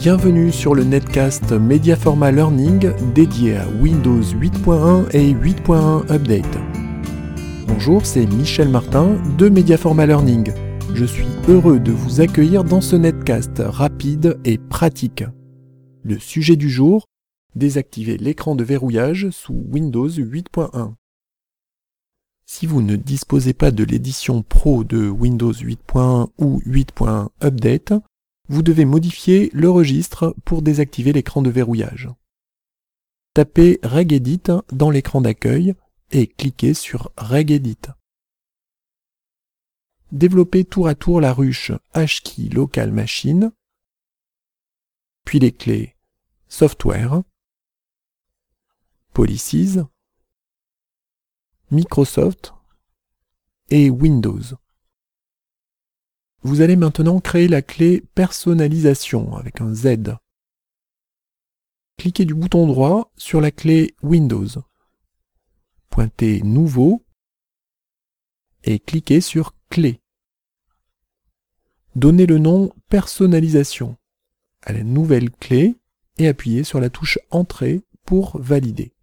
Bienvenue sur le netcast Mediaforma Learning dédié à Windows 8.1 et 8.1 Update. Bonjour, c'est Michel Martin de Mediaforma Learning. Je suis heureux de vous accueillir dans ce netcast rapide et pratique. Le sujet du jour, désactiver l'écran de verrouillage sous Windows 8.1. Si vous ne disposez pas de l'édition Pro de Windows 8.1 ou 8.1 Update, vous devez modifier le registre pour désactiver l'écran de verrouillage. Tapez regedit dans l'écran d'accueil et cliquez sur regedit. Développez tour à tour la ruche HKey Local Machine, puis les clés Software, Policies, Microsoft et Windows. Vous allez maintenant créer la clé Personnalisation avec un Z. Cliquez du bouton droit sur la clé Windows. Pointez Nouveau et cliquez sur Clé. Donnez le nom Personnalisation à la nouvelle clé et appuyez sur la touche Entrée pour valider.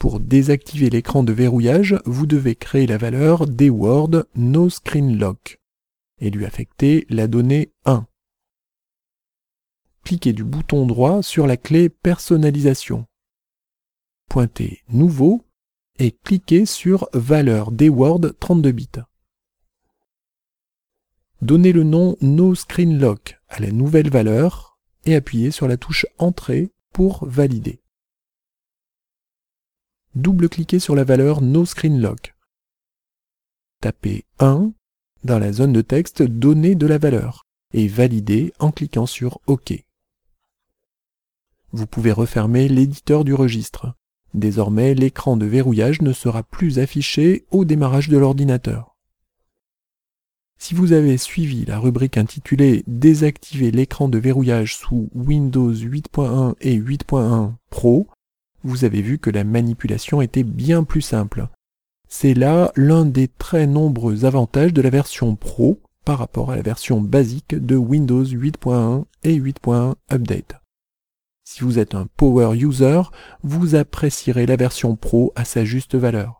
Pour désactiver l'écran de verrouillage, vous devez créer la valeur dword no screen lock et lui affecter la donnée 1. Cliquez du bouton droit sur la clé personnalisation. Pointez Nouveau et cliquez sur Valeur dword 32 bits. Donnez le nom No Screen Lock à la nouvelle valeur et appuyez sur la touche Entrée pour valider double-cliquez sur la valeur No Screen Lock. Tapez 1 dans la zone de texte donnée de la valeur et validez en cliquant sur OK. Vous pouvez refermer l'éditeur du registre. Désormais, l'écran de verrouillage ne sera plus affiché au démarrage de l'ordinateur. Si vous avez suivi la rubrique intitulée Désactiver l'écran de verrouillage sous Windows 8.1 et 8.1 Pro, vous avez vu que la manipulation était bien plus simple. C'est là l'un des très nombreux avantages de la version Pro par rapport à la version basique de Windows 8.1 et 8.1 Update. Si vous êtes un power user, vous apprécierez la version Pro à sa juste valeur.